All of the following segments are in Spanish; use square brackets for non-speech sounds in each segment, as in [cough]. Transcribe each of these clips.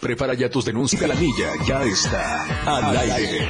Prepara ya tus denuncias. La milla ya está al aire.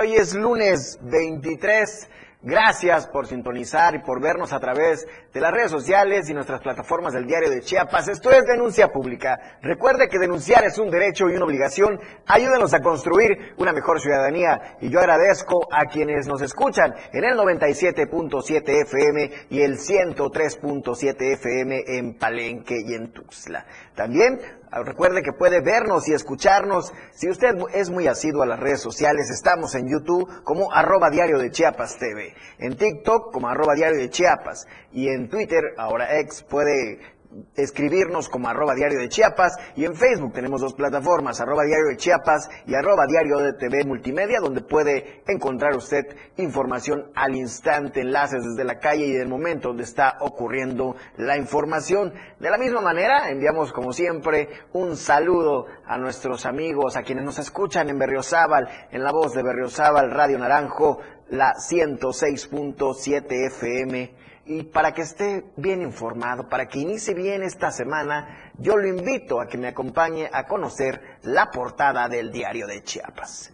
Hoy es lunes 23. Gracias por sintonizar y por vernos a través de las redes sociales y nuestras plataformas del diario de Chiapas. Esto es Denuncia Pública. Recuerde que denunciar es un derecho y una obligación. Ayúdenos a construir una mejor ciudadanía. Y yo agradezco a quienes nos escuchan en el 97.7 FM y el 103.7 FM en Palenque y en Tuxtla. También Recuerde que puede vernos y escucharnos. Si usted es muy asiduo a las redes sociales, estamos en YouTube como arroba diario de Chiapas TV, en TikTok como arroba diario de Chiapas y en Twitter, ahora ex, puede escribirnos como arroba diario de Chiapas y en Facebook tenemos dos plataformas, arroba diario de Chiapas y arroba diario de TV Multimedia, donde puede encontrar usted información al instante, enlaces desde la calle y del momento donde está ocurriendo la información. De la misma manera, enviamos como siempre un saludo a nuestros amigos, a quienes nos escuchan en Berriozábal, en la voz de Berriozábal, Radio Naranjo, la 106.7 FM y para que esté bien informado, para que inicie bien esta semana, yo lo invito a que me acompañe a conocer la portada del diario de Chiapas.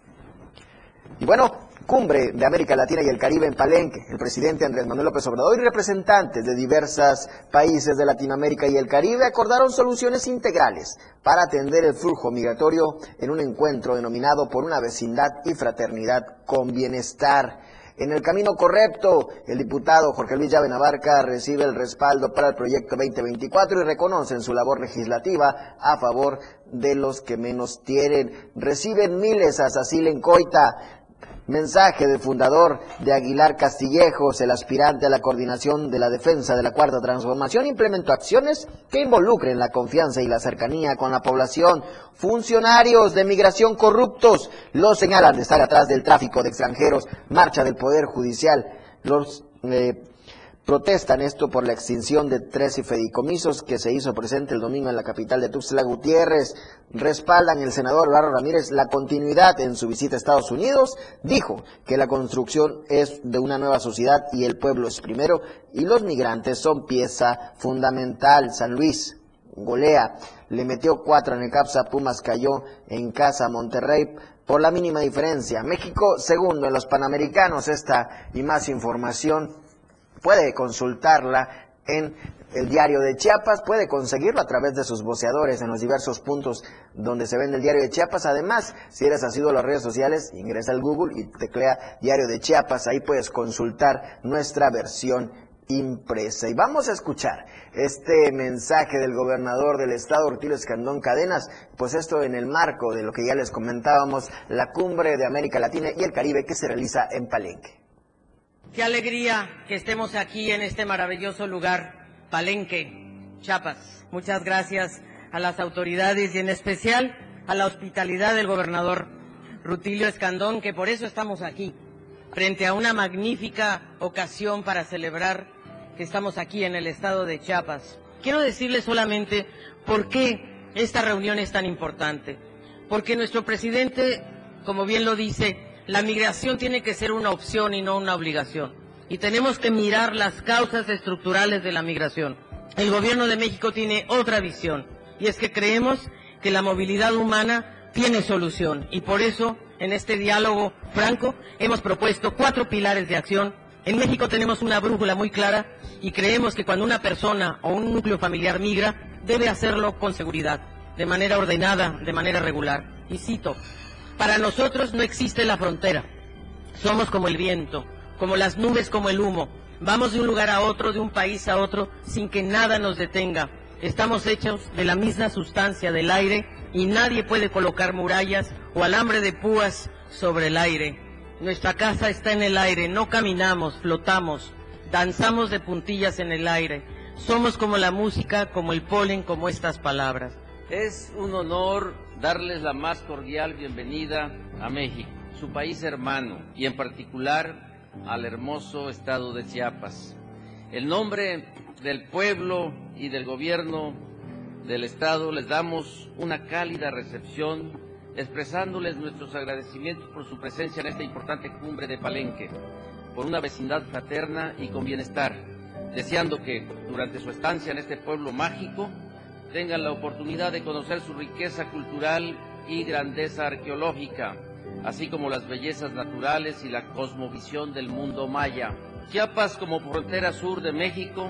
Y bueno, cumbre de América Latina y el Caribe en Palenque. El presidente Andrés Manuel López Obrador y representantes de diversos países de Latinoamérica y el Caribe acordaron soluciones integrales para atender el flujo migratorio en un encuentro denominado por una vecindad y fraternidad con bienestar en el camino correcto. El diputado Jorge Luis Llave Navarca recibe el respaldo para el proyecto 2024 y reconoce en su labor legislativa a favor de los que menos tienen. Reciben miles a Sacil en Coita. Mensaje del fundador de Aguilar Castillejos, el aspirante a la coordinación de la defensa de la Cuarta Transformación, implementó acciones que involucren la confianza y la cercanía con la población. Funcionarios de migración corruptos los señalan de estar atrás del tráfico de extranjeros. Marcha del Poder Judicial. Los eh, Protestan esto por la extinción de 13 fedicomisos que se hizo presente el domingo en la capital de Tuxtla Gutiérrez. Respaldan el senador Barro Ramírez la continuidad en su visita a Estados Unidos. Dijo que la construcción es de una nueva sociedad y el pueblo es primero y los migrantes son pieza fundamental. San Luis golea, le metió cuatro en el Capsa, Pumas cayó en casa Monterrey por la mínima diferencia. México segundo en los Panamericanos. Esta y más información puede consultarla en el diario de Chiapas, puede conseguirlo a través de sus voceadores en los diversos puntos donde se vende el diario de Chiapas. Además, si eres asiduo a las redes sociales, ingresa al Google y teclea diario de Chiapas, ahí puedes consultar nuestra versión impresa. Y vamos a escuchar este mensaje del gobernador del estado, Ortilio Escandón Cadenas, pues esto en el marco de lo que ya les comentábamos, la cumbre de América Latina y el Caribe que se realiza en Palenque. Qué alegría que estemos aquí en este maravilloso lugar, Palenque, Chiapas. Muchas gracias a las autoridades y en especial a la hospitalidad del gobernador Rutilio Escandón, que por eso estamos aquí, frente a una magnífica ocasión para celebrar que estamos aquí en el estado de Chiapas. Quiero decirles solamente por qué esta reunión es tan importante? Porque nuestro presidente, como bien lo dice, la migración tiene que ser una opción y no una obligación. Y tenemos que mirar las causas estructurales de la migración. El gobierno de México tiene otra visión y es que creemos que la movilidad humana tiene solución y por eso en este diálogo franco hemos propuesto cuatro pilares de acción. En México tenemos una brújula muy clara y creemos que cuando una persona o un núcleo familiar migra debe hacerlo con seguridad, de manera ordenada, de manera regular. Y cito, para nosotros no existe la frontera. Somos como el viento, como las nubes, como el humo. Vamos de un lugar a otro, de un país a otro, sin que nada nos detenga. Estamos hechos de la misma sustancia del aire y nadie puede colocar murallas o alambre de púas sobre el aire. Nuestra casa está en el aire, no caminamos, flotamos, danzamos de puntillas en el aire. Somos como la música, como el polen, como estas palabras. Es un honor darles la más cordial bienvenida a México, su país hermano, y en particular al hermoso estado de Chiapas. El nombre del pueblo y del gobierno del estado les damos una cálida recepción, expresándoles nuestros agradecimientos por su presencia en esta importante cumbre de Palenque, por una vecindad fraterna y con bienestar, deseando que durante su estancia en este pueblo mágico tengan la oportunidad de conocer su riqueza cultural y grandeza arqueológica, así como las bellezas naturales y la cosmovisión del mundo maya. Chiapas, como frontera sur de México,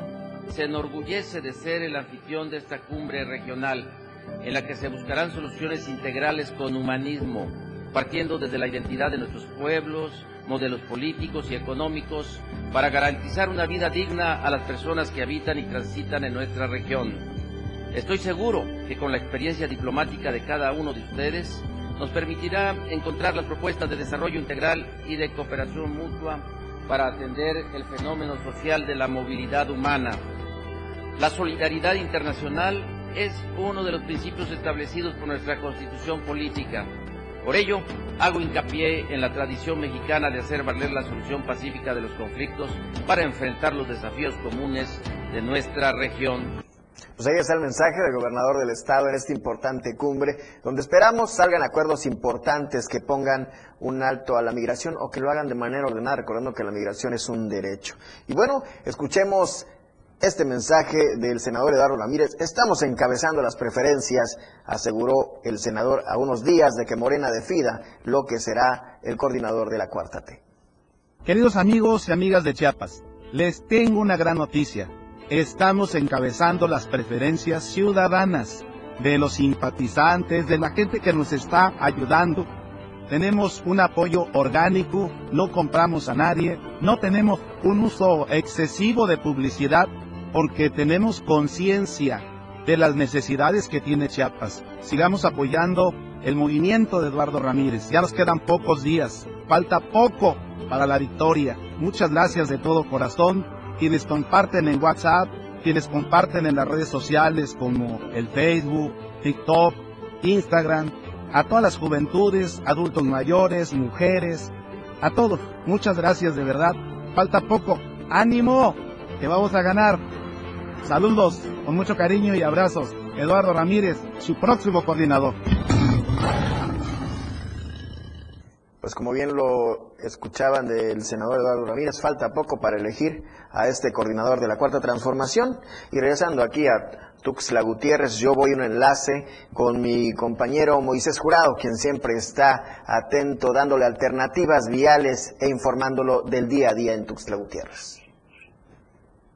se enorgullece de ser el anfitrión de esta cumbre regional, en la que se buscarán soluciones integrales con humanismo, partiendo desde la identidad de nuestros pueblos, modelos políticos y económicos, para garantizar una vida digna a las personas que habitan y transitan en nuestra región. Estoy seguro que con la experiencia diplomática de cada uno de ustedes, nos permitirá encontrar las propuestas de desarrollo integral y de cooperación mutua para atender el fenómeno social de la movilidad humana. La solidaridad internacional es uno de los principios establecidos por nuestra constitución política. Por ello, hago hincapié en la tradición mexicana de hacer valer la solución pacífica de los conflictos para enfrentar los desafíos comunes de nuestra región. Pues ahí está el mensaje del gobernador del estado en esta importante cumbre, donde esperamos salgan acuerdos importantes que pongan un alto a la migración o que lo hagan de manera ordenada, recordando que la migración es un derecho. Y bueno, escuchemos este mensaje del senador Eduardo Ramírez. Estamos encabezando las preferencias, aseguró el senador a unos días de que Morena defida lo que será el coordinador de la Cuarta T. Queridos amigos y amigas de Chiapas, les tengo una gran noticia estamos encabezando las preferencias ciudadanas de los simpatizantes, de la gente que nos está ayudando. Tenemos un apoyo orgánico, no compramos a nadie, no tenemos un uso excesivo de publicidad porque tenemos conciencia de las necesidades que tiene Chiapas. Sigamos apoyando el movimiento de Eduardo Ramírez. Ya nos quedan pocos días, falta poco para la victoria. Muchas gracias de todo corazón quienes comparten en WhatsApp, quienes comparten en las redes sociales como el Facebook, TikTok, Instagram, a todas las juventudes, adultos mayores, mujeres, a todos. Muchas gracias de verdad. Falta poco. ánimo, que vamos a ganar. Saludos con mucho cariño y abrazos. Eduardo Ramírez, su próximo coordinador. Pues como bien lo escuchaban del senador Eduardo Ramírez, falta poco para elegir a este coordinador de la Cuarta Transformación. Y regresando aquí a Tuxtla Gutiérrez, yo voy un enlace con mi compañero Moisés Jurado, quien siempre está atento, dándole alternativas viales e informándolo del día a día en Tuxtla Gutiérrez.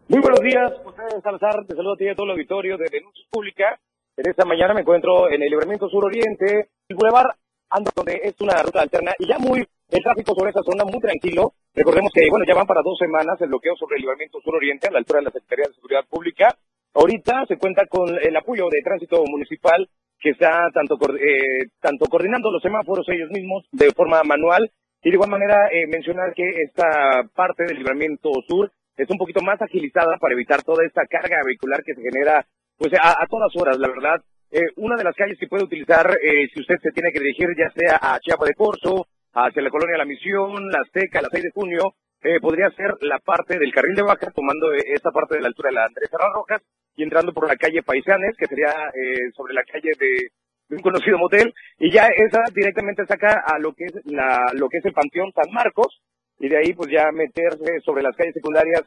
Muy buenos días, José Salazar, te saludo a ti y a todo el auditorio de Denuncias Públicas. En esta mañana me encuentro en el Libramiento Sur Oriente, el Boulevard ando donde es una ruta alterna y ya muy el tráfico sobre esa zona muy tranquilo. Recordemos que, bueno, ya van para dos semanas el bloqueo sobre el libramiento sur-oriente a la altura de la Secretaría de Seguridad Pública. Ahorita se cuenta con el apoyo de tránsito municipal que está tanto, eh, tanto coordinando los semáforos ellos mismos de forma manual y de igual manera eh, mencionar que esta parte del libramiento sur es un poquito más agilizada para evitar toda esta carga vehicular que se genera pues a, a todas horas, la verdad. Eh, una de las calles que puede utilizar eh, si usted se tiene que dirigir ya sea a Chiapa de Corzo, hacia la colonia La Misión, La Azteca, la 6 de junio, eh, podría ser la parte del carril de baja, tomando esta parte de la altura de la Andrés Rojas, y entrando por la calle Paisanes, que sería eh, sobre la calle de, un conocido motel, y ya esa directamente saca a lo que es la, lo que es el Panteón San Marcos, y de ahí pues ya meterse sobre las calles secundarias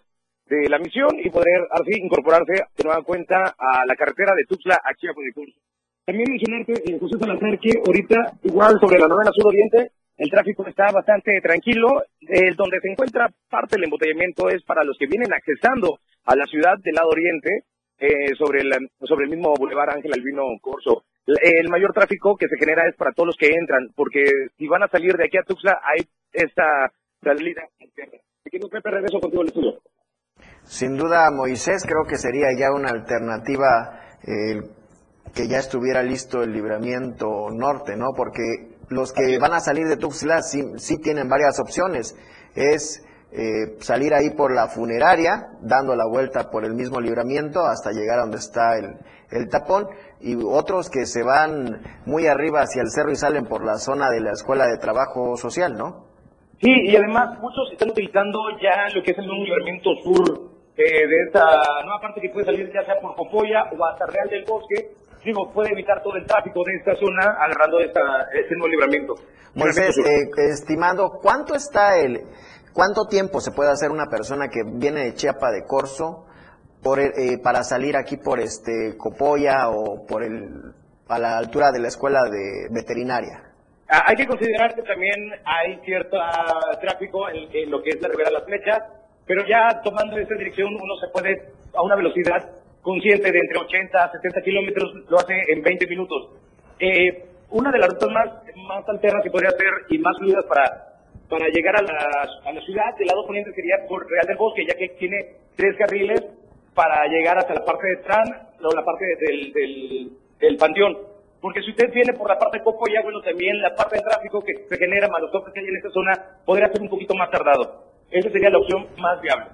de la misión y poder así incorporarse de nueva cuenta a la carretera de Tuxtla aquí a Curso. También mencionarte, eh, José Salazar, que ahorita, igual sobre la novena sur oriente, el tráfico está bastante tranquilo. Eh, donde se encuentra parte del embotellamiento es para los que vienen accesando a la ciudad del lado oriente, eh, sobre, el, sobre el mismo Boulevard Ángel Albino Corso. El mayor tráfico que se genera es para todos los que entran, porque si van a salir de aquí a Tuxtla, hay esta salida. Pepe, regreso contigo al estudio. Sin duda, Moisés, creo que sería ya una alternativa eh, que ya estuviera listo el libramiento norte, ¿no? Porque los que van a salir de Tuxtla sí, sí tienen varias opciones. Es eh, salir ahí por la funeraria, dando la vuelta por el mismo libramiento hasta llegar a donde está el, el tapón, y otros que se van muy arriba hacia el cerro y salen por la zona de la Escuela de Trabajo Social, ¿no? Sí, y además muchos están utilizando ya lo que es el nuevo libramiento sur eh, de esta nueva parte que puede salir ya sea por Copoya o hasta Real del Bosque, digo, puede evitar todo el tráfico de esta zona agarrando esta, este nuevo libramiento. Moisés, eh, estimando, ¿cuánto está el, cuánto tiempo se puede hacer una persona que viene de Chiapa de Corso por, eh, para salir aquí por este Copoya o por el, a la altura de la escuela de veterinaria? Ah, hay que considerar que también hay cierto tráfico en, lo que es la Ribera de las Flechas, pero ya tomando esa dirección uno se puede a una velocidad consciente de entre 80 a 70 kilómetros, lo hace en 20 minutos. Eh, una de las rutas más, más alternas que podría ser y más fluidas para, para llegar a la, a la ciudad del lado poniente sería por Real del Bosque, ya que tiene tres carriles para llegar hasta la parte de Tran o la parte del, del, del Panteón. Porque si usted viene por la parte de Copoya, bueno, también la parte de tráfico que se genera, más los que hay en esta zona, podría ser un poquito más tardado. Esa sería la opción más viable.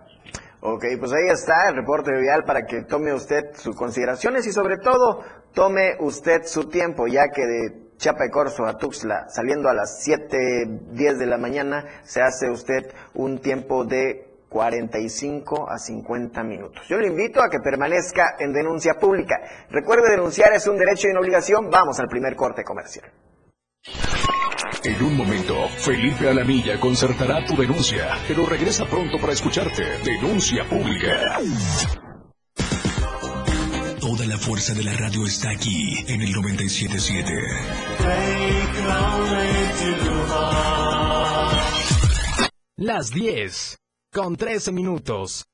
Ok, pues ahí está el reporte vial para que tome usted sus consideraciones y sobre todo tome usted su tiempo, ya que de Chiapa de Corso a Tuxtla, saliendo a las 7, 10 de la mañana, se hace usted un tiempo de 45 a 50 minutos. Yo le invito a que permanezca en denuncia pública. Recuerde, denunciar es un derecho y una obligación. Vamos al primer corte comercial. En un momento, Felipe Alamilla concertará tu denuncia, pero regresa pronto para escucharte. Denuncia pública. Toda la fuerza de la radio está aquí en el 977. Las 10 con 13 minutos.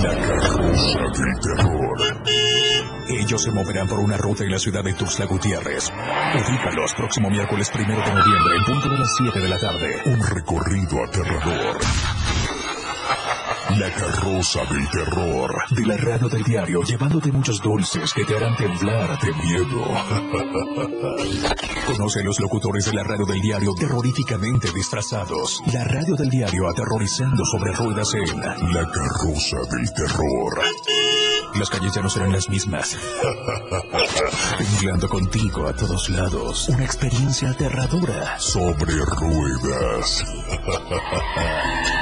La del terror. Ellos se moverán por una ruta en la ciudad de Tuxtla Gutiérrez. Ubícalos próximo miércoles primero de noviembre en punto de las 7 de la tarde. Un recorrido aterrador. La carroza del terror de la radio del diario, llevándote muchos dulces que te harán temblar de miedo. [laughs] Conoce a los locutores de la radio del diario terroríficamente disfrazados. La radio del diario aterrorizando sobre ruedas en La carroza del terror. Las calles ya no serán las mismas. [laughs] Temblando contigo a todos lados. Una experiencia aterradora. Sobre ruedas. [laughs]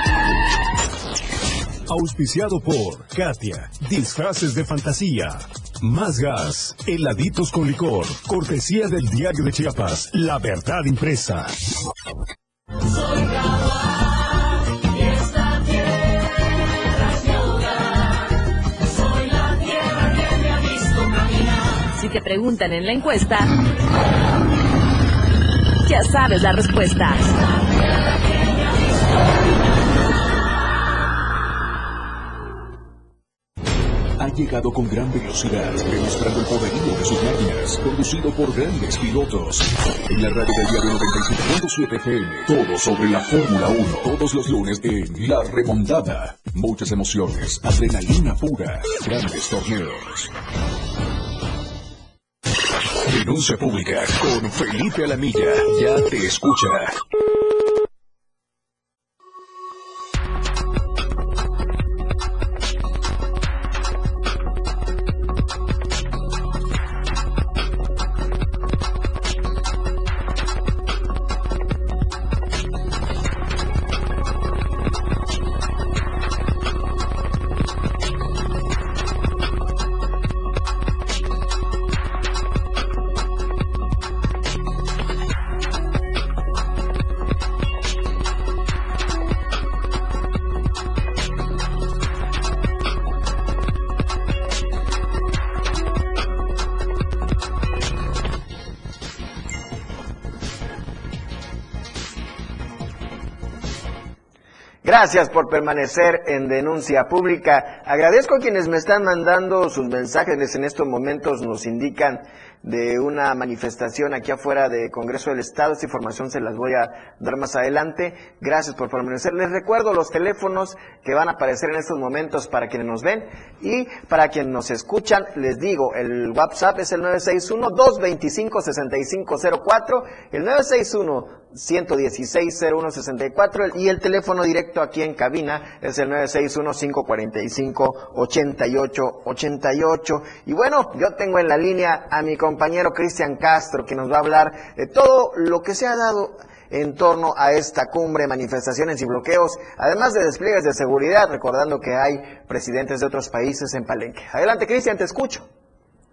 Auspiciado por Katia. Disfraces de fantasía. Más gas. Heladitos con licor. Cortesía del diario de Chiapas. La verdad impresa. Si te preguntan en la encuesta, ya sabes la respuesta. Llegado con gran velocidad, demostrando el poderío de sus máquinas, conducido por grandes pilotos. En la radio del diario 97.7 FM, todo sobre la Fórmula 1, todos los lunes en La Remontada. Muchas emociones, adrenalina pura, grandes torneos. Denuncia pública con Felipe Alamilla. Ya te escucha. Gracias por permanecer en denuncia pública. Agradezco a quienes me están mandando sus mensajes. En estos momentos nos indican de una manifestación aquí afuera de Congreso del Estado. Esta información se las voy a dar más adelante. Gracias por permanecer. Les recuerdo los teléfonos que van a aparecer en estos momentos para quienes nos ven y para quienes nos escuchan. Les digo, el WhatsApp es el 961-225-6504, el 961-116-0164 y el teléfono directo aquí en cabina es el 961-545-8888. Y bueno, yo tengo en la línea a mi compañero Cristian Castro, que nos va a hablar de todo lo que se ha dado en torno a esta cumbre, manifestaciones y bloqueos, además de despliegues de seguridad, recordando que hay presidentes de otros países en Palenque. Adelante, Cristian, te escucho.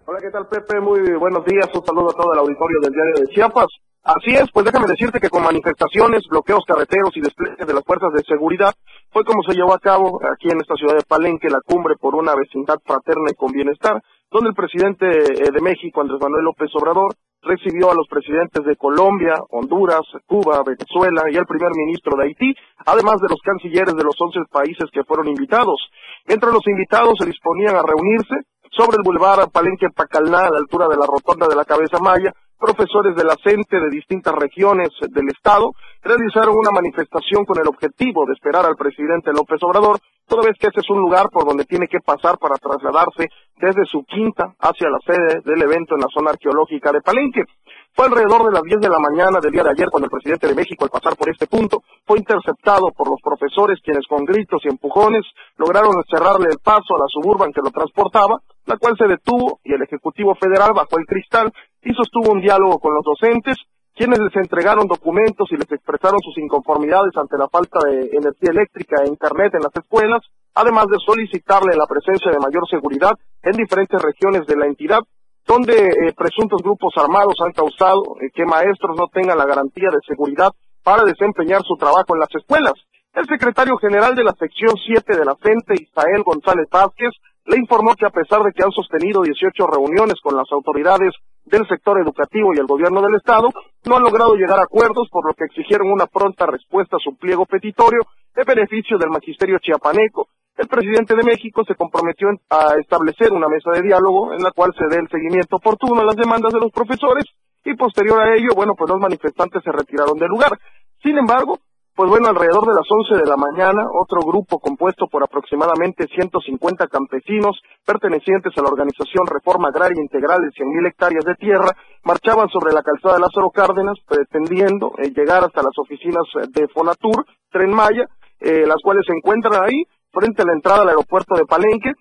Hola, ¿qué tal, Pepe? Muy buenos días. Un saludo a todo el auditorio del diario de Chiapas. Así es, pues déjame decirte que con manifestaciones, bloqueos carreteros y despliegues de las fuerzas de seguridad fue como se llevó a cabo aquí en esta ciudad de Palenque la cumbre por una vecindad fraterna y con bienestar, donde el presidente eh, de México, Andrés Manuel López Obrador, recibió a los presidentes de Colombia, Honduras, Cuba, Venezuela y al primer ministro de Haití, además de los cancilleres de los 11 países que fueron invitados. Entre los invitados se disponían a reunirse sobre el Boulevard Palenque Pacalná, a la altura de la rotonda de la Cabeza Maya, profesores de la CENTE de distintas regiones del Estado realizaron una manifestación con el objetivo de esperar al presidente López Obrador, toda vez que este es un lugar por donde tiene que pasar para trasladarse desde su quinta hacia la sede del evento en la zona arqueológica de Palenque. Fue alrededor de las 10 de la mañana del día de ayer cuando el presidente de México, al pasar por este punto, fue interceptado por los profesores quienes con gritos y empujones lograron cerrarle el paso a la suburban que lo transportaba, la cual se detuvo y el Ejecutivo Federal bajó el cristal y sostuvo un diálogo con los docentes, quienes les entregaron documentos y les expresaron sus inconformidades ante la falta de energía eléctrica e internet en las escuelas, además de solicitarle la presencia de mayor seguridad en diferentes regiones de la entidad, donde eh, presuntos grupos armados han causado eh, que maestros no tengan la garantía de seguridad para desempeñar su trabajo en las escuelas. El secretario general de la sección 7 de la FENTE, Isael González Vázquez, le informó que a pesar de que han sostenido 18 reuniones con las autoridades del sector educativo y el gobierno del Estado, no han logrado llegar a acuerdos, por lo que exigieron una pronta respuesta a su pliego petitorio en beneficio del magisterio chiapaneco. El presidente de México se comprometió a establecer una mesa de diálogo en la cual se dé el seguimiento oportuno a las demandas de los profesores y posterior a ello, bueno, pues los manifestantes se retiraron del lugar. Sin embargo, pues bueno, alrededor de las 11 de la mañana, otro grupo compuesto por aproximadamente 150 campesinos pertenecientes a la organización Reforma Agraria Integral de 100.000 hectáreas de tierra marchaban sobre la calzada de Lázaro Cárdenas pretendiendo eh, llegar hasta las oficinas eh, de Fonatur, Tren Maya, eh, las cuales se encuentran ahí frente a la entrada al aeropuerto de Palenque.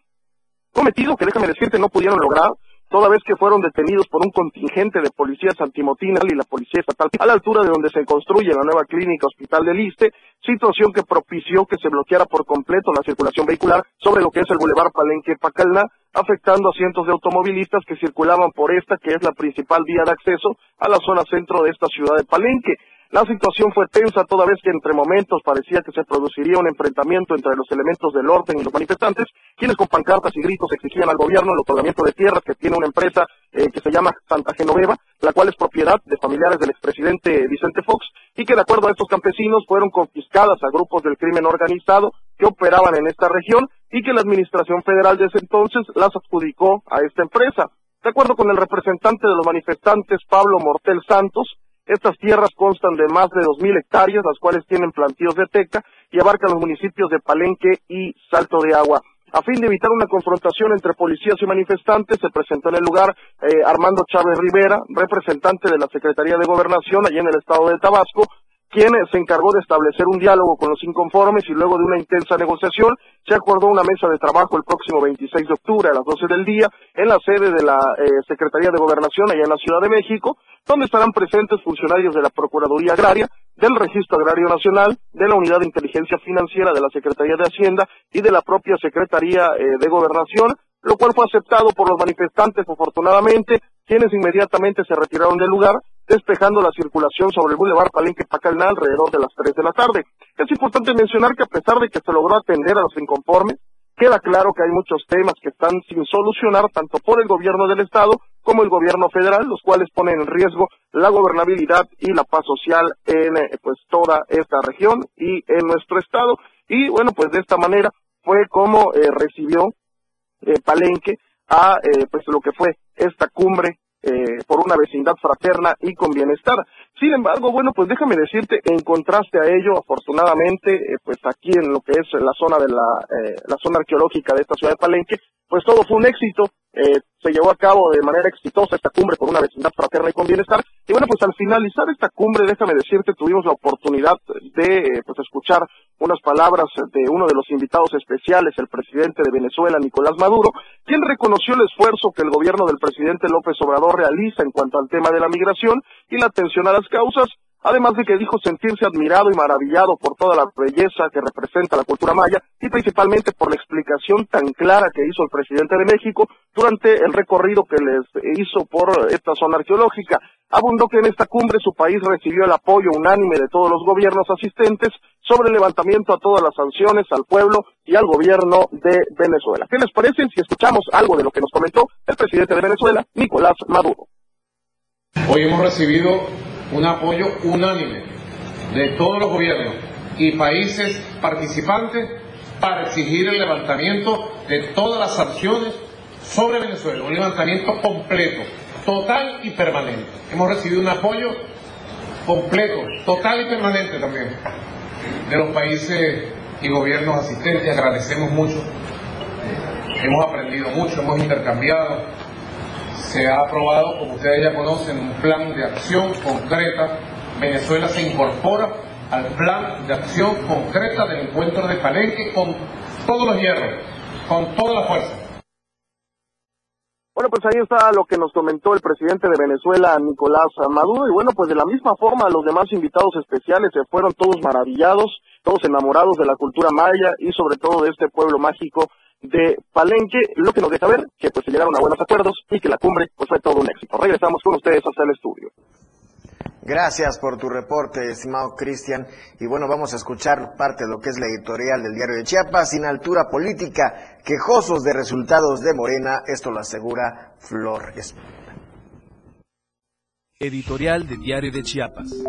Cometido que déjame decirte no pudieron lograr toda vez que fueron detenidos por un contingente de policías antimotinal y la policía estatal a la altura de donde se construye la nueva clínica hospital del Liste, situación que propició que se bloqueara por completo la circulación vehicular sobre lo que es el bulevar Palenque Pacalna, afectando a cientos de automovilistas que circulaban por esta, que es la principal vía de acceso a la zona centro de esta ciudad de Palenque. La situación fue tensa toda vez que entre momentos parecía que se produciría un enfrentamiento entre los elementos del orden y los manifestantes, quienes con pancartas y gritos exigían al gobierno el otorgamiento de tierras que tiene una empresa eh, que se llama Santa Genoveva, la cual es propiedad de familiares del expresidente Vicente Fox, y que de acuerdo a estos campesinos fueron confiscadas a grupos del crimen organizado que operaban en esta región y que la administración federal de ese entonces las adjudicó a esta empresa. De acuerdo con el representante de los manifestantes, Pablo Mortel Santos, estas tierras constan de más de 2.000 hectáreas, las cuales tienen plantíos de teca y abarcan los municipios de Palenque y Salto de Agua. A fin de evitar una confrontación entre policías y manifestantes, se presentó en el lugar eh, Armando Chávez Rivera, representante de la Secretaría de Gobernación allí en el estado de Tabasco, quien se encargó de establecer un diálogo con los inconformes y luego de una intensa negociación se acordó una mesa de trabajo el próximo 26 de octubre a las 12 del día en la sede de la eh, Secretaría de Gobernación allá en la Ciudad de México, donde estarán presentes funcionarios de la Procuraduría Agraria, del Registro Agrario Nacional, de la Unidad de Inteligencia Financiera de la Secretaría de Hacienda y de la propia Secretaría eh, de Gobernación, lo cual fue aceptado por los manifestantes afortunadamente, quienes inmediatamente se retiraron del lugar despejando la circulación sobre el Boulevard Palenque Pacalná alrededor de las 3 de la tarde. Es importante mencionar que a pesar de que se logró atender a los inconformes, queda claro que hay muchos temas que están sin solucionar tanto por el gobierno del estado como el gobierno federal, los cuales ponen en riesgo la gobernabilidad y la paz social en eh, pues toda esta región y en nuestro estado. y bueno, pues de esta manera fue como eh, recibió eh, Palenque a eh, pues lo que fue esta cumbre eh, por una vecindad fraterna y con bienestar. Sin embargo, bueno, pues déjame decirte, en contraste a ello, afortunadamente, eh, pues aquí en lo que es la zona de la, eh, la zona arqueológica de esta ciudad de Palenque, pues todo fue un éxito, eh, se llevó a cabo de manera exitosa esta cumbre por una vecindad fraterna y con bienestar. Y bueno, pues al finalizar esta cumbre, déjame decirte, tuvimos la oportunidad de eh, pues escuchar unas palabras de uno de los invitados especiales, el presidente de Venezuela, Nicolás Maduro, quien reconoció el esfuerzo que el gobierno del presidente López Obrador realiza en cuanto al tema de la migración y la atención a las causas, además de que dijo sentirse admirado y maravillado por toda la belleza que representa la cultura maya y principalmente por la explicación tan clara que hizo el presidente de México durante el recorrido que les hizo por esta zona arqueológica. Abundó que en esta cumbre su país recibió el apoyo unánime de todos los gobiernos asistentes sobre el levantamiento a todas las sanciones al pueblo y al gobierno de Venezuela. ¿Qué les parece si escuchamos algo de lo que nos comentó el presidente de Venezuela, Nicolás Maduro? Hoy hemos recibido un apoyo unánime de todos los gobiernos y países participantes para exigir el levantamiento de todas las sanciones sobre Venezuela, un levantamiento completo, total y permanente. Hemos recibido un apoyo completo, total y permanente también de los países y gobiernos asistentes. Agradecemos mucho, hemos aprendido mucho, hemos intercambiado. Se ha aprobado, como ustedes ya conocen, un plan de acción concreta. Venezuela se incorpora al plan de acción concreta del encuentro de Palenque con todos los hierros, con toda la fuerza. Bueno, pues ahí está lo que nos comentó el presidente de Venezuela, Nicolás Maduro, y bueno, pues de la misma forma los demás invitados especiales se fueron todos maravillados, todos enamorados de la cultura maya y sobre todo de este pueblo mágico de Palenque, lo que nos deja ver que pues se llegaron a buenos acuerdos y que la cumbre pues fue todo un éxito. Regresamos con ustedes hasta el estudio. Gracias por tu reporte, estimado Cristian. Y bueno, vamos a escuchar parte de lo que es la editorial del diario de Chiapas. Sin altura política, quejosos de resultados de Morena, esto lo asegura Flor. Editorial del diario de Chiapas.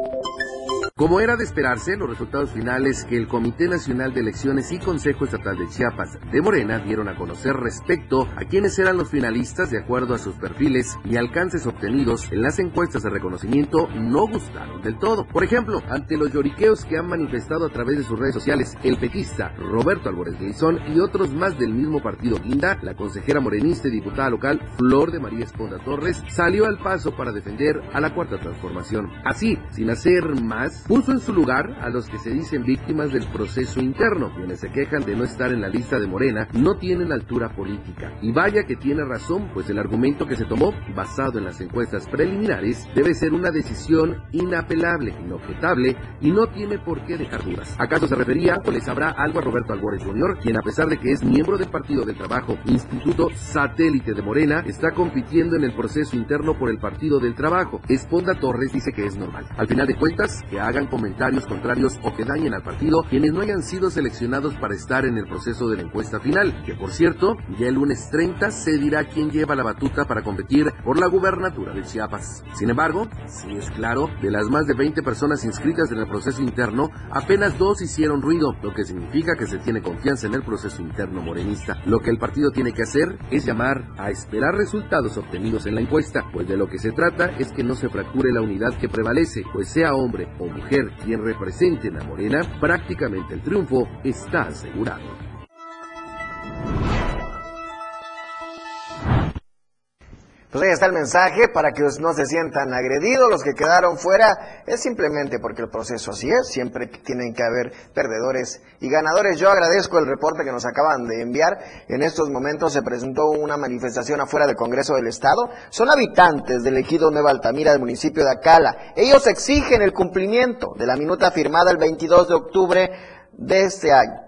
Como era de esperarse, los resultados finales que el Comité Nacional de Elecciones y Consejo Estatal de Chiapas de Morena dieron a conocer respecto a quienes eran los finalistas de acuerdo a sus perfiles y alcances obtenidos en las encuestas de reconocimiento no gustaron del todo. Por ejemplo, ante los lloriqueos que han manifestado a través de sus redes sociales el petista Roberto Álvarez Gleizón y otros más del mismo partido Guinda, la consejera morenista y diputada local Flor de María Esponda Torres salió al paso para defender a la Cuarta Transformación. Así, sin hacer más, puso en su lugar a los que se dicen víctimas del proceso interno, quienes se quejan de no estar en la lista de Morena, no tienen altura política. Y vaya que tiene razón, pues el argumento que se tomó, basado en las encuestas preliminares, debe ser una decisión inapelable, inobjetable y no tiene por qué dejar dudas. ¿Acaso se refería o le sabrá algo a Roberto Albores Jr., quien a pesar de que es miembro del Partido del Trabajo, instituto satélite de Morena, está compitiendo en el proceso interno por el Partido del Trabajo? Esponda Torres dice que es normal. Al final de cuentas, que hagan comentarios contrarios o que dañen al partido quienes no hayan sido seleccionados para estar en el proceso de la encuesta final, que por cierto, ya el lunes 30 se dirá quién lleva la batuta para competir por la gubernatura de Chiapas. Sin embargo, sí es claro, de las más de 20 personas inscritas en el proceso interno, apenas dos hicieron ruido, lo que significa que se tiene confianza en el proceso interno morenista. Lo que el partido tiene que hacer es llamar a esperar resultados obtenidos en la encuesta, pues de lo que se trata es que no se fracture la unidad que prevalece, pues sea hombre o mujer quien represente a Morena, prácticamente el triunfo está asegurado. Pues ahí está el mensaje para que no se sientan agredidos. Los que quedaron fuera es simplemente porque el proceso así es. Siempre tienen que haber perdedores y ganadores. Yo agradezco el reporte que nos acaban de enviar. En estos momentos se presentó una manifestación afuera del Congreso del Estado. Son habitantes del ejido Nueva Altamira del municipio de Acala. Ellos exigen el cumplimiento de la minuta firmada el 22 de octubre de este año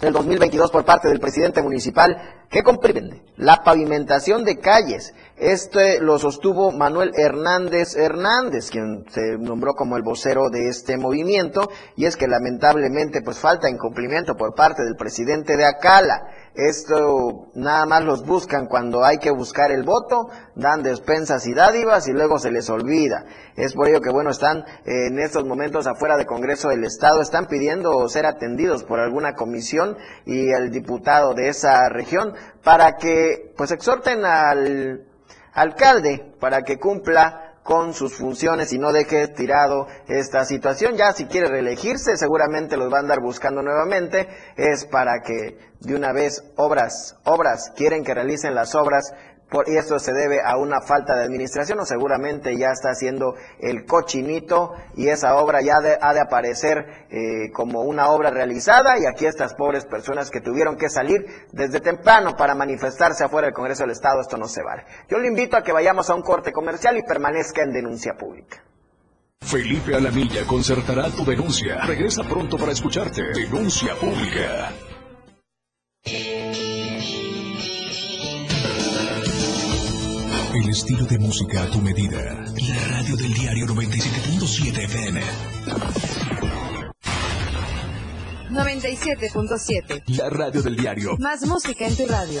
del 2022 por parte del presidente municipal ¿Qué comprende? La pavimentación de calles. Este lo sostuvo Manuel Hernández Hernández, quien se nombró como el vocero de este movimiento, y es que lamentablemente pues falta incumplimiento por parte del presidente de Acala. Esto nada más los buscan cuando hay que buscar el voto, dan despensas y dádivas y luego se les olvida. Es por ello que bueno, están en estos momentos afuera del Congreso del Estado, están pidiendo ser atendidos por alguna comisión y el diputado de esa región para que pues exhorten al alcalde para que cumpla con sus funciones y no deje tirado esta situación. Ya si quiere reelegirse, seguramente los va a andar buscando nuevamente. Es para que de una vez obras, obras, quieren que realicen las obras y esto se debe a una falta de administración o seguramente ya está haciendo el cochinito y esa obra ya ha de aparecer eh, como una obra realizada y aquí estas pobres personas que tuvieron que salir desde temprano para manifestarse afuera del Congreso del Estado, esto no se vale. Yo le invito a que vayamos a un corte comercial y permanezca en denuncia pública. Felipe Alamilla concertará tu denuncia. Regresa pronto para escucharte. Denuncia pública. El estilo de música a tu medida. La radio del diario 97.7 FM. 97.7. La radio del diario. Más música en tu radio.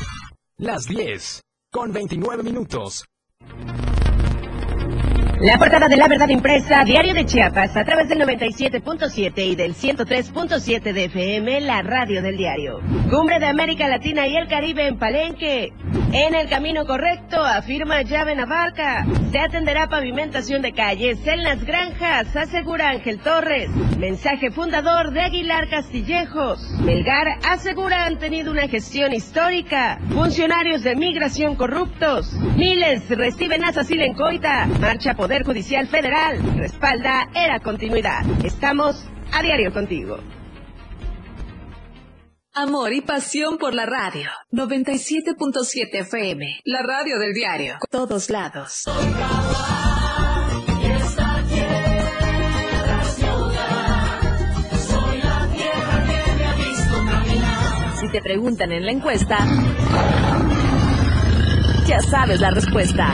Las 10, con 29 minutos. La portada de la verdad impresa, Diario de Chiapas, a través del 97.7 y del 103.7 de FM, la radio del diario. Cumbre de América Latina y el Caribe en Palenque. En el camino correcto, afirma Llave Navarca. Se atenderá pavimentación de calles en las granjas, asegura Ángel Torres. Mensaje fundador de Aguilar Castillejos. Melgar asegura han tenido una gestión histórica. Funcionarios de migración corruptos. Miles reciben asilo en Coita. Marcha Poder Judicial Federal. Respalda era continuidad. Estamos a diario contigo. Amor y pasión por la radio. 97.7 FM. La radio del diario. Todos lados. Si te preguntan en la encuesta, ya sabes la respuesta.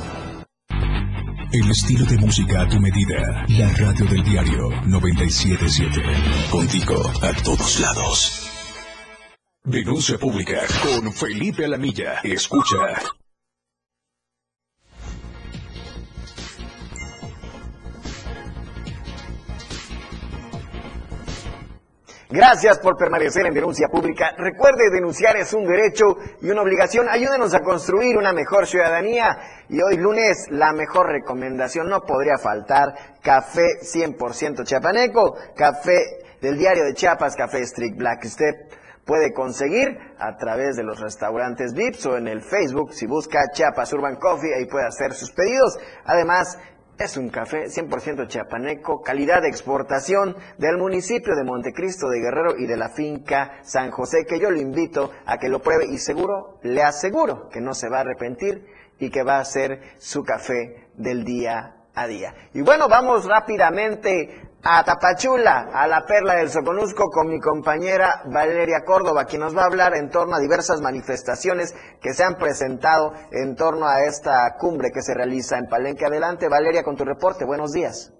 El estilo de música a tu medida. La radio del diario 977. Contigo a todos lados. Denuncia pública con Felipe Alamilla. Escucha. Gracias por permanecer en denuncia pública. Recuerde, denunciar es un derecho y una obligación. Ayúdenos a construir una mejor ciudadanía. Y hoy lunes, la mejor recomendación no podría faltar. Café 100% chiapaneco, café del diario de Chiapas, café Strict Black Step. Puede conseguir a través de los restaurantes VIPs o en el Facebook. Si busca Chiapas Urban Coffee, ahí puede hacer sus pedidos. Además, es un café 100% chiapaneco, calidad de exportación del municipio de Montecristo de Guerrero y de la finca San José, que yo le invito a que lo pruebe y seguro, le aseguro que no se va a arrepentir y que va a ser su café del día a día. Y bueno, vamos rápidamente a Tapachula, a la perla del Soconusco, con mi compañera Valeria Córdoba, quien nos va a hablar en torno a diversas manifestaciones que se han presentado en torno a esta cumbre que se realiza en Palenque. Adelante, Valeria, con tu reporte. Buenos días.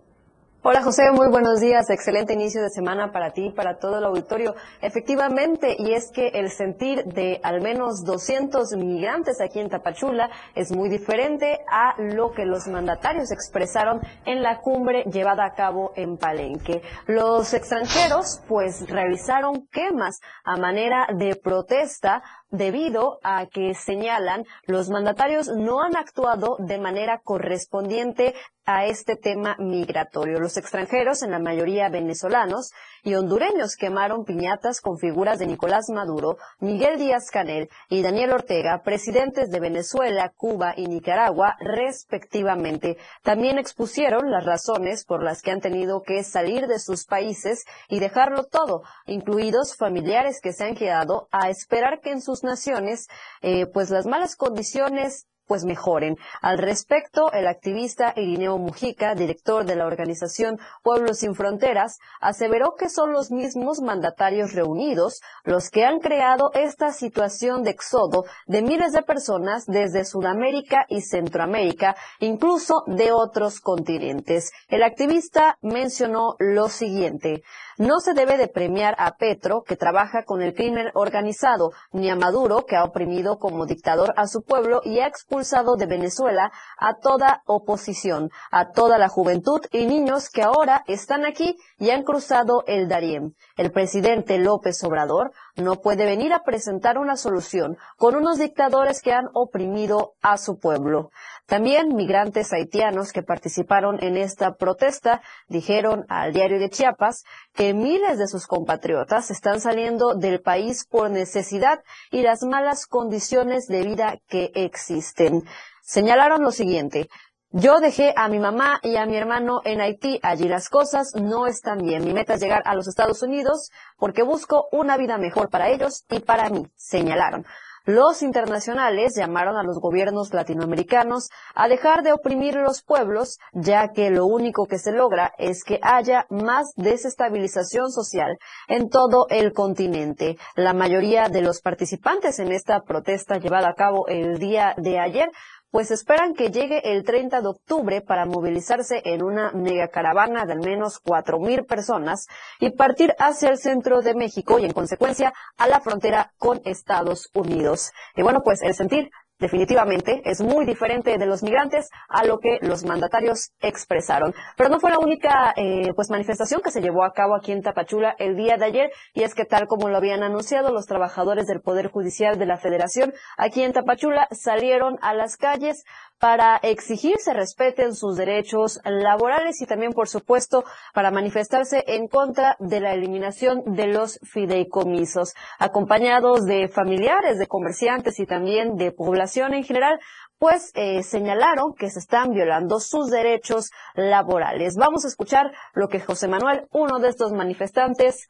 Hola José, muy buenos días. Excelente inicio de semana para ti y para todo el auditorio. Efectivamente, y es que el sentir de al menos 200 migrantes aquí en Tapachula es muy diferente a lo que los mandatarios expresaron en la cumbre llevada a cabo en Palenque. Los extranjeros pues realizaron quemas a manera de protesta debido a que señalan los mandatarios no han actuado de manera correspondiente a este tema migratorio. Los extranjeros, en la mayoría venezolanos y hondureños, quemaron piñatas con figuras de Nicolás Maduro, Miguel Díaz Canel y Daniel Ortega, presidentes de Venezuela, Cuba y Nicaragua, respectivamente. También expusieron las razones por las que han tenido que salir de sus países y dejarlo todo, incluidos familiares que se han quedado a esperar que en sus naciones, eh, pues las malas condiciones pues mejoren. Al respecto, el activista Irineo Mujica, director de la organización Pueblos sin Fronteras, aseveró que son los mismos mandatarios reunidos los que han creado esta situación de éxodo de miles de personas desde Sudamérica y Centroamérica, incluso de otros continentes. El activista mencionó lo siguiente. No se debe de premiar a Petro, que trabaja con el crimen organizado, ni a Maduro, que ha oprimido como dictador a su pueblo y ha expulsado de Venezuela a toda oposición, a toda la juventud y niños que ahora están aquí y han cruzado el Darién. El presidente López Obrador no puede venir a presentar una solución con unos dictadores que han oprimido a su pueblo. También migrantes haitianos que participaron en esta protesta dijeron al diario de Chiapas que miles de sus compatriotas están saliendo del país por necesidad y las malas condiciones de vida que existen. Señalaron lo siguiente, yo dejé a mi mamá y a mi hermano en Haití. Allí las cosas no están bien. Mi meta es llegar a los Estados Unidos porque busco una vida mejor para ellos y para mí, señalaron. Los internacionales llamaron a los gobiernos latinoamericanos a dejar de oprimir los pueblos, ya que lo único que se logra es que haya más desestabilización social en todo el continente. La mayoría de los participantes en esta protesta llevada a cabo el día de ayer pues esperan que llegue el 30 de octubre para movilizarse en una megacaravana de al menos 4.000 personas y partir hacia el centro de México y en consecuencia a la frontera con Estados Unidos. Y bueno, pues el sentir definitivamente es muy diferente de los migrantes a lo que los mandatarios expresaron. Pero no fue la única eh, pues manifestación que se llevó a cabo aquí en Tapachula el día de ayer y es que tal como lo habían anunciado los trabajadores del Poder Judicial de la Federación aquí en Tapachula salieron a las calles para exigir se respeten sus derechos laborales y también, por supuesto, para manifestarse en contra de la eliminación de los fideicomisos, acompañados de familiares, de comerciantes y también de población en general, pues eh, señalaron que se están violando sus derechos laborales. Vamos a escuchar lo que José Manuel, uno de estos manifestantes,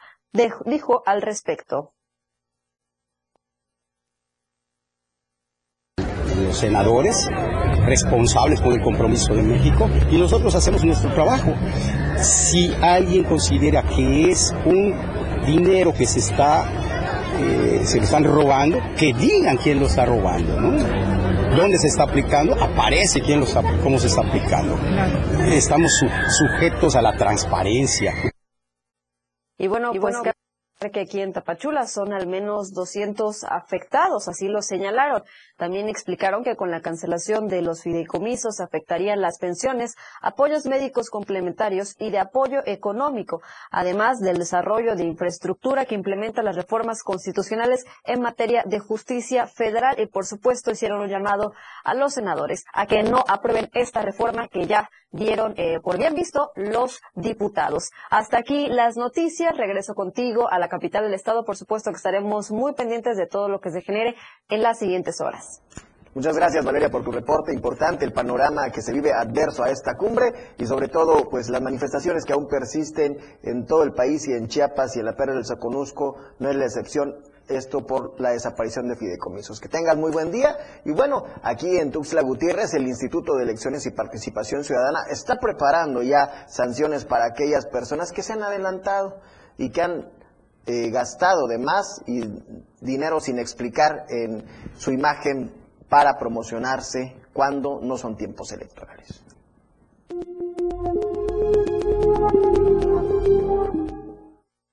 dijo al respecto. Senadores responsables con el compromiso de México y nosotros hacemos nuestro trabajo. Si alguien considera que es un dinero que se está eh, se lo están robando, que digan quién lo está robando, ¿no? ¿Dónde se está aplicando? Aparece quién lo está, cómo se está aplicando. Estamos sujetos a la transparencia. Y bueno, pues que aquí en Tapachula son al menos 200 afectados, así lo señalaron. También explicaron que con la cancelación de los fideicomisos afectarían las pensiones, apoyos médicos complementarios y de apoyo económico, además del desarrollo de infraestructura que implementa las reformas constitucionales en materia de justicia federal y por supuesto hicieron un llamado a los senadores a que no aprueben esta reforma que ya dieron eh, por bien visto los diputados. Hasta aquí las noticias. Regreso contigo a la capital del estado. Por supuesto que estaremos muy pendientes de todo lo que se genere en las siguientes horas. Muchas gracias Valeria por tu reporte importante, el panorama que se vive adverso a esta cumbre y sobre todo pues las manifestaciones que aún persisten en todo el país y en Chiapas y en la Perla del Soconusco no es la excepción esto por la desaparición de fideicomisos. Que tengan muy buen día. Y bueno, aquí en Tuxtla Gutiérrez, el Instituto de Elecciones y Participación Ciudadana está preparando ya sanciones para aquellas personas que se han adelantado y que han eh, gastado de más y dinero sin explicar en su imagen para promocionarse cuando no son tiempos electorales.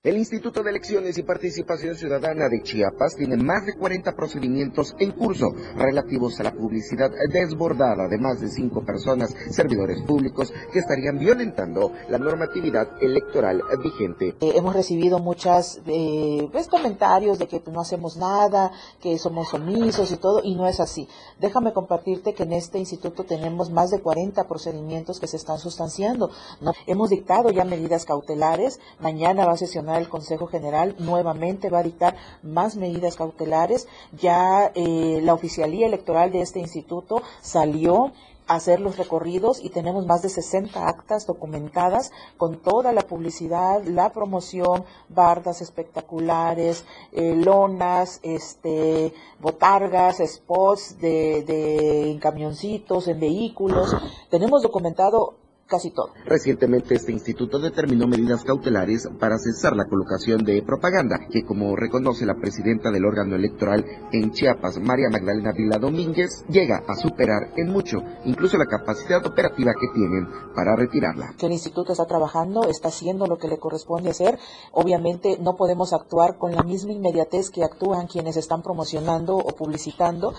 El Instituto de Elecciones y Participación Ciudadana de Chiapas tiene más de 40 procedimientos en curso relativos a la publicidad desbordada de más de cinco personas, servidores públicos, que estarían violentando la normatividad electoral vigente. Eh, hemos recibido muchos eh, pues, comentarios de que no hacemos nada, que somos omisos y todo, y no es así. Déjame compartirte que en este instituto tenemos más de 40 procedimientos que se están sustanciando. ¿no? Hemos dictado ya medidas cautelares, mañana va a sesionar el Consejo General nuevamente va a dictar más medidas cautelares. Ya eh, la oficialía electoral de este instituto salió a hacer los recorridos y tenemos más de 60 actas documentadas con toda la publicidad, la promoción, bardas espectaculares, eh, lonas, este, botargas, spots de, de en camioncitos, en vehículos. Tenemos documentado casi todo. Recientemente este instituto determinó medidas cautelares para cesar la colocación de propaganda, que como reconoce la presidenta del órgano electoral en Chiapas, María Magdalena Vila Domínguez, llega a superar en mucho incluso la capacidad operativa que tienen para retirarla. el instituto está trabajando, está haciendo lo que le corresponde hacer. Obviamente no podemos actuar con la misma inmediatez que actúan quienes están promocionando o publicitando.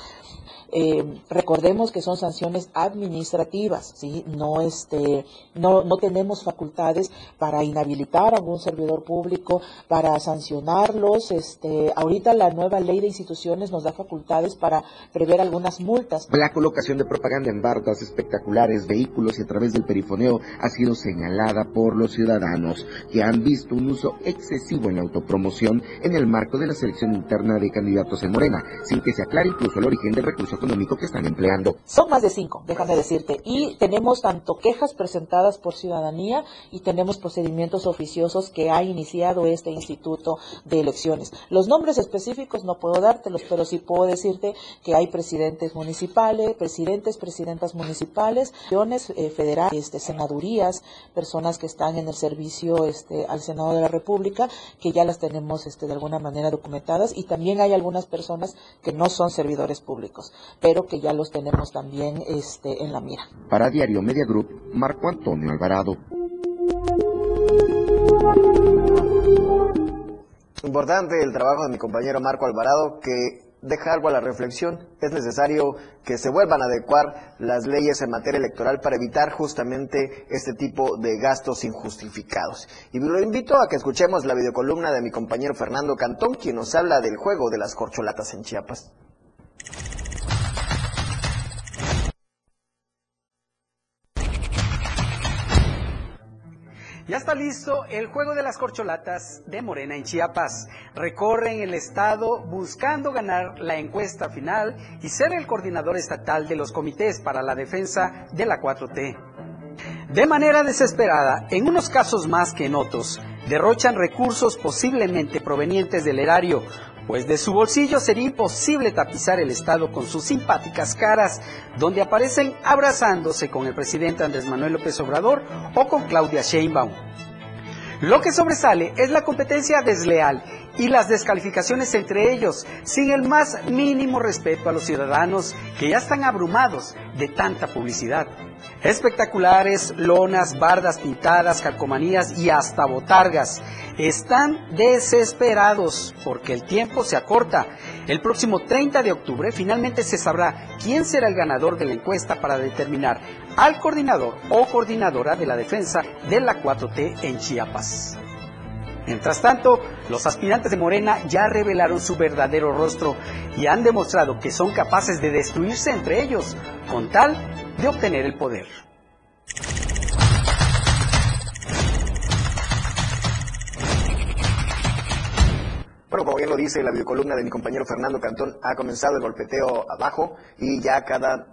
Eh, recordemos que son sanciones administrativas, ¿sí? No, este, no, no tenemos facultades para inhabilitar a algún servidor público, para sancionarlos. Este, ahorita la nueva ley de instituciones nos da facultades para prever algunas multas. La colocación de propaganda en bardas espectaculares, vehículos y a través del perifoneo ha sido señalada por los ciudadanos que han visto un uso excesivo en la autopromoción en el marco de la selección interna de candidatos en Morena, sin que se aclare incluso el origen del recurso Son más de cinco, déjame decirte. Y tenemos tanto quejas presentadas por ciudadanía y tenemos procedimientos oficiosos que ha iniciado este Instituto de Elecciones. Los nombres específicos no puedo dártelos, pero sí puedo decirte que hay presidentes municipales, presidentes, presidentas municipales, eh, federales, este, senadurías, personas que están en el servicio este, al Senado de la República, que ya las tenemos este, de alguna manera documentadas y también hay algunas personas que no son servidores públicos pero que ya los tenemos también este, en la mira. Para Diario Media Group, Marco Antonio Alvarado. Importante el trabajo de mi compañero Marco Alvarado que deja algo a la reflexión. Es necesario que se vuelvan a adecuar las leyes en materia electoral para evitar justamente este tipo de gastos injustificados. Y lo invito a que escuchemos la videocolumna de mi compañero Fernando Cantón, quien nos habla del juego de las corcholatas en Chiapas. Ya está listo el juego de las corcholatas de Morena en Chiapas. Recorren el estado buscando ganar la encuesta final y ser el coordinador estatal de los comités para la defensa de la 4T. De manera desesperada, en unos casos más que en otros, derrochan recursos posiblemente provenientes del erario, pues de su bolsillo sería imposible tapizar el Estado con sus simpáticas caras, donde aparecen abrazándose con el presidente Andrés Manuel López Obrador o con Claudia Sheinbaum. Lo que sobresale es la competencia desleal y las descalificaciones entre ellos, sin el más mínimo respeto a los ciudadanos que ya están abrumados de tanta publicidad. Espectaculares, lonas, bardas pintadas, calcomanías y hasta botargas. Están desesperados porque el tiempo se acorta. El próximo 30 de octubre finalmente se sabrá quién será el ganador de la encuesta para determinar al coordinador o coordinadora de la defensa de la 4T en Chiapas. Mientras tanto, los aspirantes de Morena ya revelaron su verdadero rostro y han demostrado que son capaces de destruirse entre ellos con tal de obtener el poder. Bueno, como bien lo dice la videocolumna de mi compañero Fernando Cantón, ha comenzado el golpeteo abajo y ya cada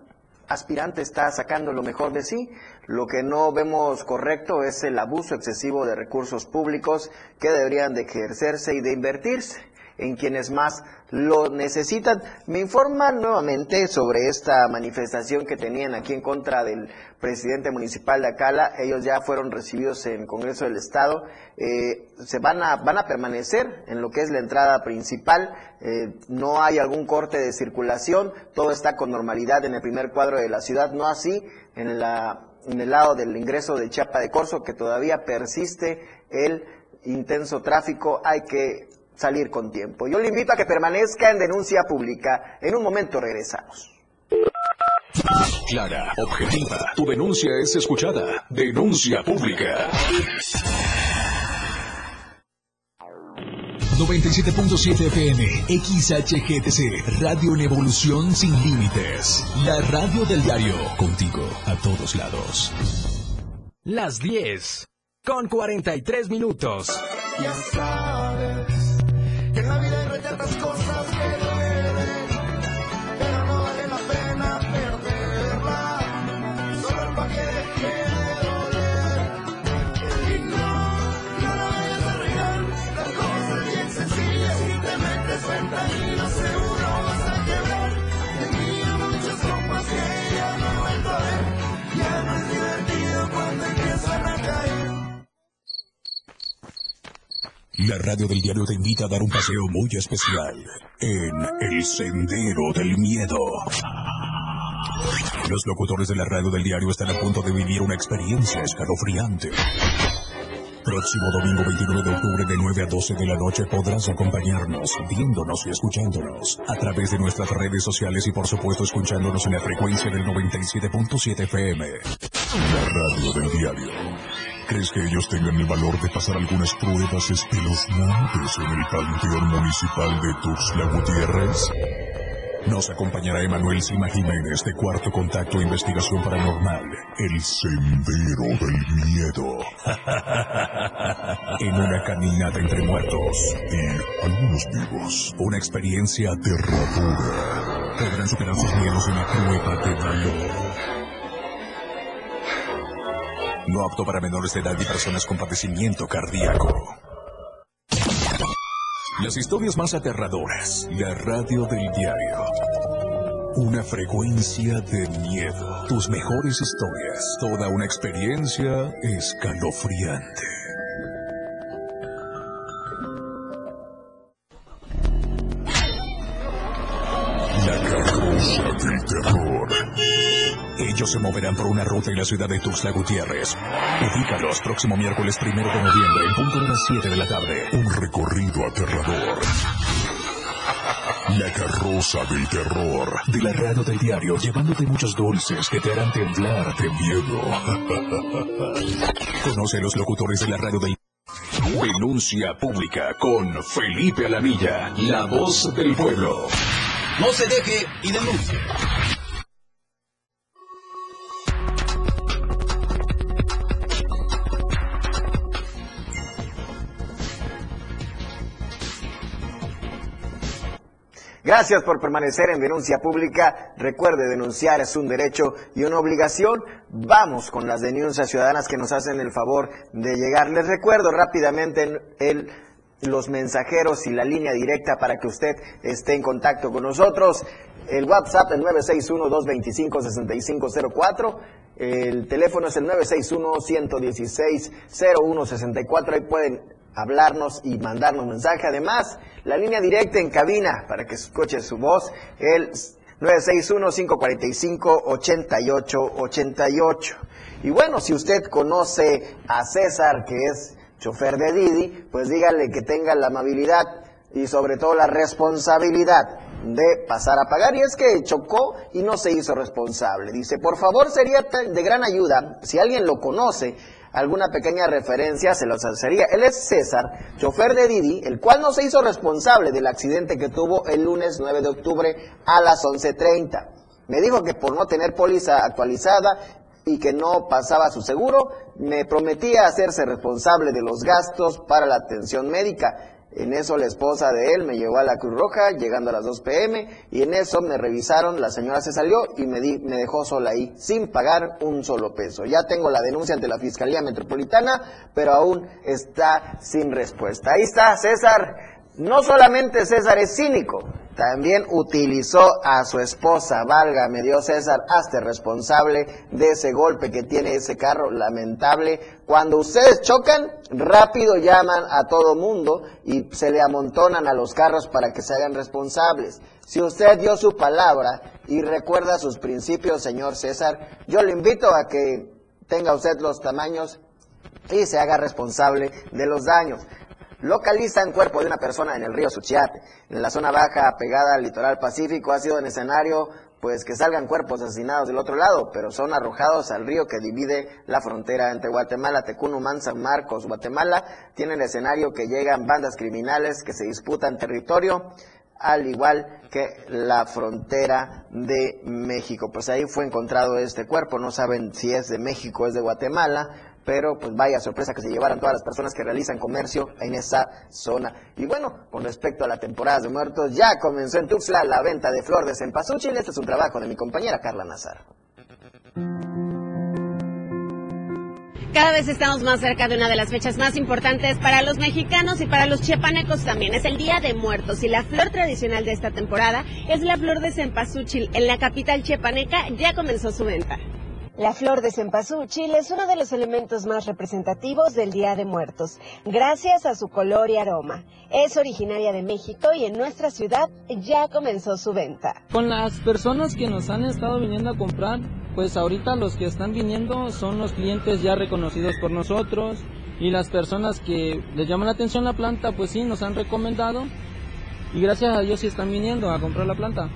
aspirante está sacando lo mejor de sí. Lo que no vemos correcto es el abuso excesivo de recursos públicos que deberían de ejercerse y de invertirse en quienes más lo necesitan. Me informan nuevamente sobre esta manifestación que tenían aquí en contra del presidente municipal de Acala. Ellos ya fueron recibidos en Congreso del Estado. Eh, se van a, van a permanecer en lo que es la entrada principal. Eh, no hay algún corte de circulación. Todo está con normalidad en el primer cuadro de la ciudad. No así en la en el lado del ingreso de Chiapa de Corso, que todavía persiste el intenso tráfico hay que salir con tiempo. Yo le invito a que permanezca en denuncia pública. En un momento regresamos. Clara, objetiva. Tu denuncia es escuchada. Denuncia pública. 97.7 FM, XHGTC, Radio en Evolución Sin Límites. La radio del diario, contigo a todos lados. Las 10, con 43 minutos. Ya sabes que en la vida hay cosas La radio del diario te invita a dar un paseo muy especial en El Sendero del Miedo. Los locutores de la radio del diario están a punto de vivir una experiencia escalofriante. Próximo domingo 29 de octubre de 9 a 12 de la noche podrás acompañarnos, viéndonos y escuchándonos a través de nuestras redes sociales y por supuesto escuchándonos en la frecuencia del 97.7 FM. La radio del diario. ¿Crees que ellos tengan el valor de pasar algunas pruebas espeluznantes en el Panteón Municipal de Tuxtla Gutiérrez? Nos acompañará Emanuel Sima Jiménez de Cuarto Contacto Investigación Paranormal, El Sendero del Miedo. [laughs] en una caminata entre muertos y algunos vivos. Una experiencia aterradora. Podrán superar sus miedos en una prueba de valor. No apto para menores de edad y personas con padecimiento cardíaco. Las historias más aterradoras. La radio del diario. Una frecuencia de miedo. Tus mejores historias. Toda una experiencia escalofriante. La carroza del terror. Ellos se moverán por una ruta en la ciudad de Tuxtla Gutiérrez. Ubícalos próximo miércoles primero de noviembre, en punto de las 7 de la tarde. Un recorrido aterrador. La carroza del terror. De la radio del diario, llevándote muchos dulces que te harán temblar de miedo. [laughs] Conoce a los locutores de la radio del Denuncia pública con Felipe Alamilla, la voz del pueblo. No se deje y denuncie. Gracias por permanecer en denuncia pública. Recuerde, denunciar es un derecho y una obligación. Vamos con las denuncias ciudadanas que nos hacen el favor de llegar. Les recuerdo rápidamente el, los mensajeros y la línea directa para que usted esté en contacto con nosotros. El WhatsApp es 961-225-6504. El teléfono es el 961-116-0164. Ahí pueden hablarnos y mandarnos mensaje. Además, la línea directa en cabina para que escuche su voz, el 961-545-8888. Y bueno, si usted conoce a César, que es chofer de Didi, pues dígale que tenga la amabilidad y sobre todo la responsabilidad de pasar a pagar. Y es que chocó y no se hizo responsable. Dice, por favor, sería de gran ayuda si alguien lo conoce alguna pequeña referencia se los hacería. Él es César, chofer de Didi, el cual no se hizo responsable del accidente que tuvo el lunes 9 de octubre a las 11.30. Me dijo que por no tener póliza actualizada y que no pasaba su seguro, me prometía hacerse responsable de los gastos para la atención médica. En eso la esposa de él me llevó a la Cruz Roja, llegando a las 2 pm, y en eso me revisaron, la señora se salió y me, di, me dejó sola ahí, sin pagar un solo peso. Ya tengo la denuncia ante la Fiscalía Metropolitana, pero aún está sin respuesta. Ahí está César. No solamente César es cínico, también utilizó a su esposa, válgame Dios César, hazte responsable de ese golpe que tiene ese carro lamentable. Cuando ustedes chocan, rápido llaman a todo mundo y se le amontonan a los carros para que se hagan responsables. Si usted dio su palabra y recuerda sus principios, señor César, yo le invito a que tenga usted los tamaños y se haga responsable de los daños. Localizan cuerpo de una persona en el río Suchiate, en la zona baja pegada al litoral pacífico. Ha sido en escenario pues que salgan cuerpos asesinados del otro lado, pero son arrojados al río que divide la frontera entre Guatemala, Tecunumán, San Marcos, Guatemala. Tiene el escenario que llegan bandas criminales que se disputan territorio al igual que la frontera de México. Pues ahí fue encontrado este cuerpo, no saben si es de México o es de Guatemala, pero pues vaya sorpresa que se llevaran todas las personas que realizan comercio en esa zona. Y bueno, con respecto a la temporada de muertos, ya comenzó en Tuxtla la venta de flor de cempasúchil. Este es un trabajo de mi compañera Carla Nazar. Cada vez estamos más cerca de una de las fechas más importantes para los mexicanos y para los chiapanecos también. Es el Día de Muertos y la flor tradicional de esta temporada es la flor de cempasúchil. En la capital chiapaneca ya comenzó su venta. La flor de cempasúchil es uno de los elementos más representativos del Día de Muertos, gracias a su color y aroma. Es originaria de México y en nuestra ciudad ya comenzó su venta. Con las personas que nos han estado viniendo a comprar, pues ahorita los que están viniendo son los clientes ya reconocidos por nosotros y las personas que les llaman la atención la planta, pues sí, nos han recomendado y gracias a Dios sí están viniendo a comprar la planta.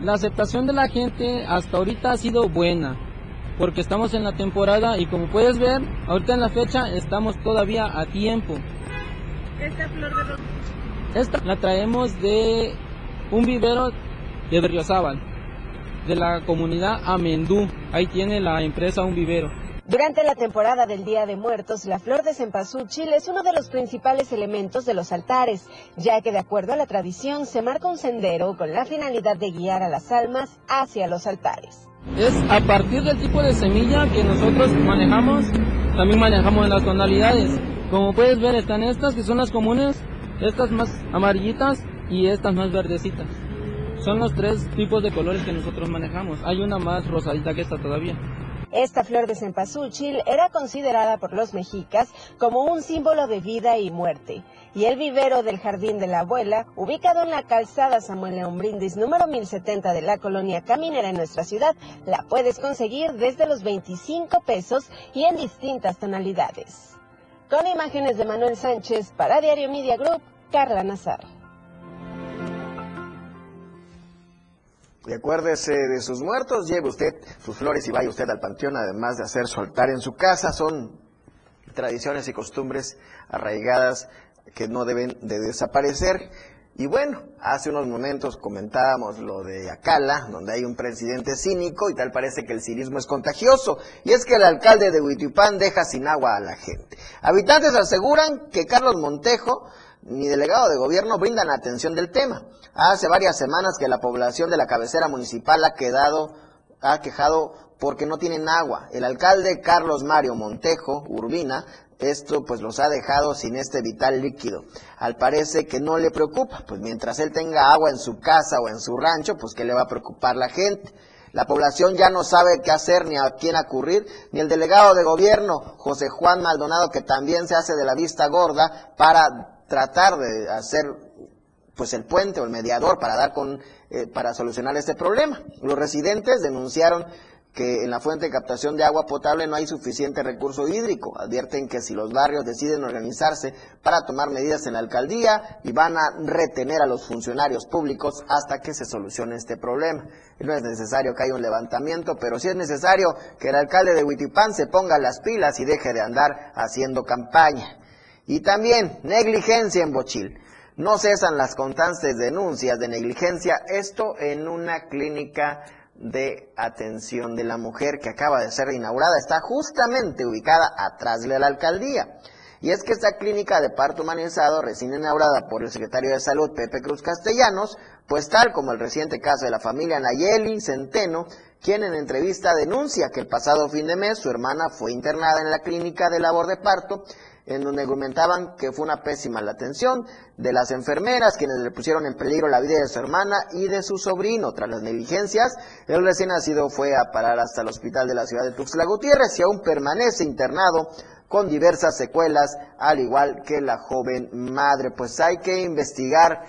La aceptación de la gente hasta ahorita ha sido buena porque estamos en la temporada y como puedes ver, ahorita en la fecha estamos todavía a tiempo. ¿Esta flor de Esta la traemos de un vivero de Berriozábal, de la comunidad Amendú. Ahí tiene la empresa un vivero. Durante la temporada del Día de Muertos, la flor de cempasúchil es uno de los principales elementos de los altares, ya que de acuerdo a la tradición se marca un sendero con la finalidad de guiar a las almas hacia los altares. Es a partir del tipo de semilla que nosotros manejamos, también manejamos las tonalidades. Como puedes ver, están estas que son las comunes, estas más amarillitas y estas más verdecitas. Son los tres tipos de colores que nosotros manejamos. Hay una más rosadita que esta todavía. Esta flor de cempasúchil era considerada por los mexicas como un símbolo de vida y muerte. Y el vivero del Jardín de la Abuela, ubicado en la calzada Samuel León Brindis número 1070 de la colonia Caminera en nuestra ciudad, la puedes conseguir desde los 25 pesos y en distintas tonalidades. Con imágenes de Manuel Sánchez para Diario Media Group, Carla Nazar. Y acuérdese de sus muertos, lleve usted sus flores y vaya usted al panteón, además de hacer su altar en su casa. Son tradiciones y costumbres arraigadas que no deben de desaparecer. Y bueno, hace unos momentos comentábamos lo de Acala, donde hay un presidente cínico y tal parece que el cinismo es contagioso. Y es que el alcalde de Huitipán deja sin agua a la gente. Habitantes aseguran que Carlos Montejo ni delegado de gobierno brindan atención del tema. Hace varias semanas que la población de la cabecera municipal ha quedado, ha quejado porque no tienen agua. El alcalde Carlos Mario Montejo Urbina, esto pues los ha dejado sin este vital líquido. Al parece que no le preocupa, pues mientras él tenga agua en su casa o en su rancho, pues qué le va a preocupar la gente. La población ya no sabe qué hacer ni a quién acurrir, ni el delegado de gobierno, José Juan Maldonado, que también se hace de la vista gorda para tratar de hacer pues el puente o el mediador para dar con eh, para solucionar este problema. Los residentes denunciaron que en la fuente de captación de agua potable no hay suficiente recurso hídrico. Advierten que si los barrios deciden organizarse para tomar medidas en la alcaldía y van a retener a los funcionarios públicos hasta que se solucione este problema. No es necesario que haya un levantamiento, pero sí es necesario que el alcalde de Huitipán se ponga las pilas y deje de andar haciendo campaña. Y también negligencia en Bochil. No cesan las constantes denuncias de negligencia, esto en una clínica de atención de la mujer que acaba de ser inaugurada. Está justamente ubicada atrás de la alcaldía. Y es que esta clínica de parto humanizado, recién inaugurada por el secretario de Salud, Pepe Cruz Castellanos, pues tal como el reciente caso de la familia Nayeli Centeno, quien en entrevista denuncia que el pasado fin de mes su hermana fue internada en la clínica de labor de parto en donde argumentaban que fue una pésima la atención de las enfermeras, quienes le pusieron en peligro la vida de su hermana y de su sobrino. Tras las negligencias, el recién nacido fue a parar hasta el hospital de la ciudad de Tuxtla Gutiérrez y aún permanece internado con diversas secuelas, al igual que la joven madre. Pues hay que investigar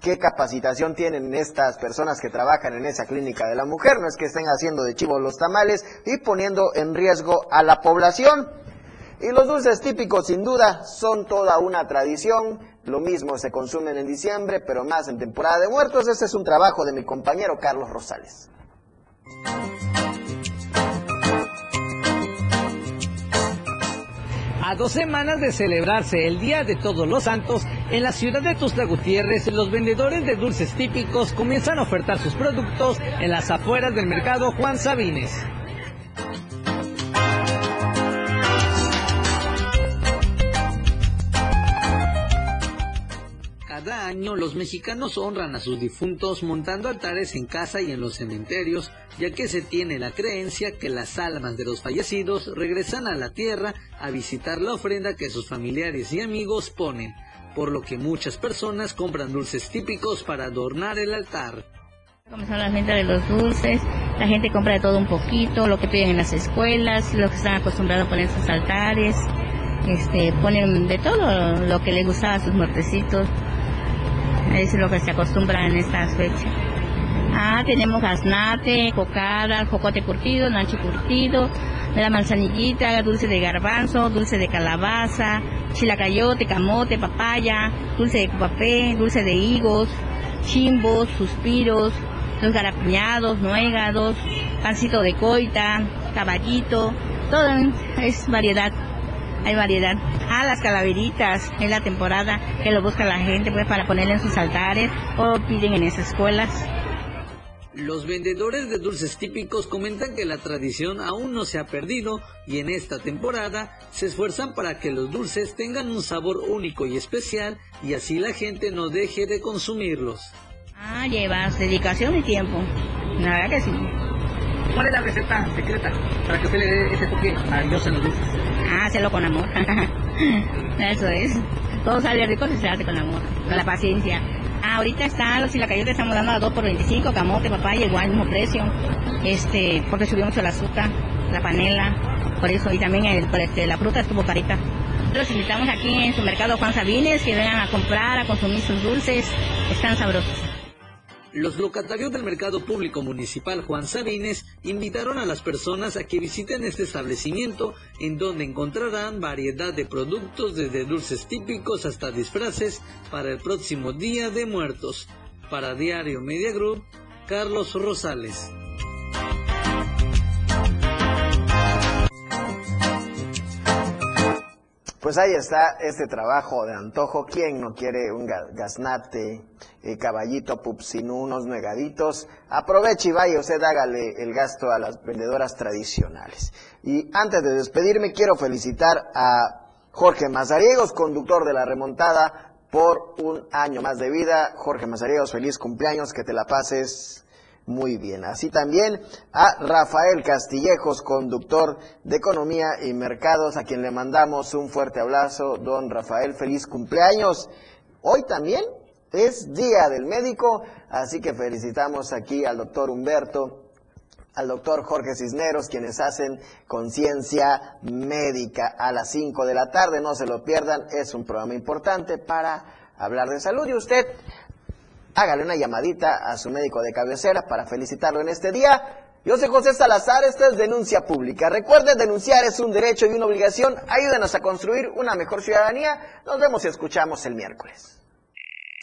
qué capacitación tienen estas personas que trabajan en esa clínica de la mujer. No es que estén haciendo de chivo los tamales y poniendo en riesgo a la población. Y los dulces típicos, sin duda, son toda una tradición. Lo mismo se consumen en diciembre, pero más en temporada de muertos. Este es un trabajo de mi compañero Carlos Rosales. A dos semanas de celebrarse el Día de Todos los Santos, en la ciudad de Tuxtla Gutiérrez, los vendedores de dulces típicos comienzan a ofertar sus productos en las afueras del mercado Juan Sabines. Cada año los mexicanos honran a sus difuntos montando altares en casa y en los cementerios, ya que se tiene la creencia que las almas de los fallecidos regresan a la tierra a visitar la ofrenda que sus familiares y amigos ponen, por lo que muchas personas compran dulces típicos para adornar el altar. Comenzó la venta de los dulces, la gente compra de todo un poquito, lo que piden en las escuelas, lo que están acostumbrados a poner sus altares, este, ponen de todo lo que les gustaba a sus muertecitos. Es lo que se acostumbra en estas fechas. Ah, tenemos gaznate, cocada, jocote curtido, nanchi curtido, la manzanillita, dulce de garbanzo, dulce de calabaza, chilacayote, camote, papaya, dulce de papé, dulce de higos, chimbos, suspiros, los garapiñados, nuegados, pancito de coita, caballito, todo es variedad hay variedad. Ah, las calaveritas, es la temporada que lo busca la gente pues para ponerle en sus altares o piden en esas escuelas. Los vendedores de dulces típicos comentan que la tradición aún no se ha perdido y en esta temporada se esfuerzan para que los dulces tengan un sabor único y especial y así la gente no deje de consumirlos. Ah, llevas dedicación y tiempo. La verdad que sí. ¿Cuál es la receta secreta para que usted le dé ese toque maravilloso en los dulces? Ah, hacerlo con amor. [laughs] [laughs] Eso es. Todo sale rico si se hace con amor, con la paciencia. Ah, ahorita está, los chilacayotes estamos dando a 2 por 25, camote, papaya, igual, mismo precio. Este, porque subió mucho el azúcar, la panela, por eso, y también el, este, la fruta estuvo carita. Los invitamos aquí en su mercado Juan Sabines, que vengan a comprar, a consumir sus dulces, están sabrosos. Los locatarios del Mercado Público Municipal Juan Sabines invitaron a las personas a que visiten este establecimiento en donde encontrarán variedad de productos desde dulces típicos hasta disfraces para el próximo Día de Muertos. Para Diario Media Group, Carlos Rosales. Pues ahí está este trabajo de antojo. ¿Quién no quiere un ga- gaznate, eh, caballito, pupsino, unos negaditos? Aproveche y vaya usted, hágale el gasto a las vendedoras tradicionales. Y antes de despedirme, quiero felicitar a Jorge Mazariegos, conductor de la remontada, por un año más de vida. Jorge Mazariegos, feliz cumpleaños, que te la pases muy bien. Así también a Rafael Castillejos, conductor de Economía y Mercados, a quien le mandamos un fuerte abrazo. Don Rafael, feliz cumpleaños. Hoy también es Día del Médico, así que felicitamos aquí al doctor Humberto, al doctor Jorge Cisneros, quienes hacen conciencia médica a las 5 de la tarde. No se lo pierdan, es un programa importante para hablar de salud y usted hágale una llamadita a su médico de cabecera para felicitarlo en este día. Yo soy José Salazar, esto es Denuncia Pública. Recuerde, denunciar es un derecho y una obligación. Ayúdenos a construir una mejor ciudadanía. Nos vemos y escuchamos el miércoles.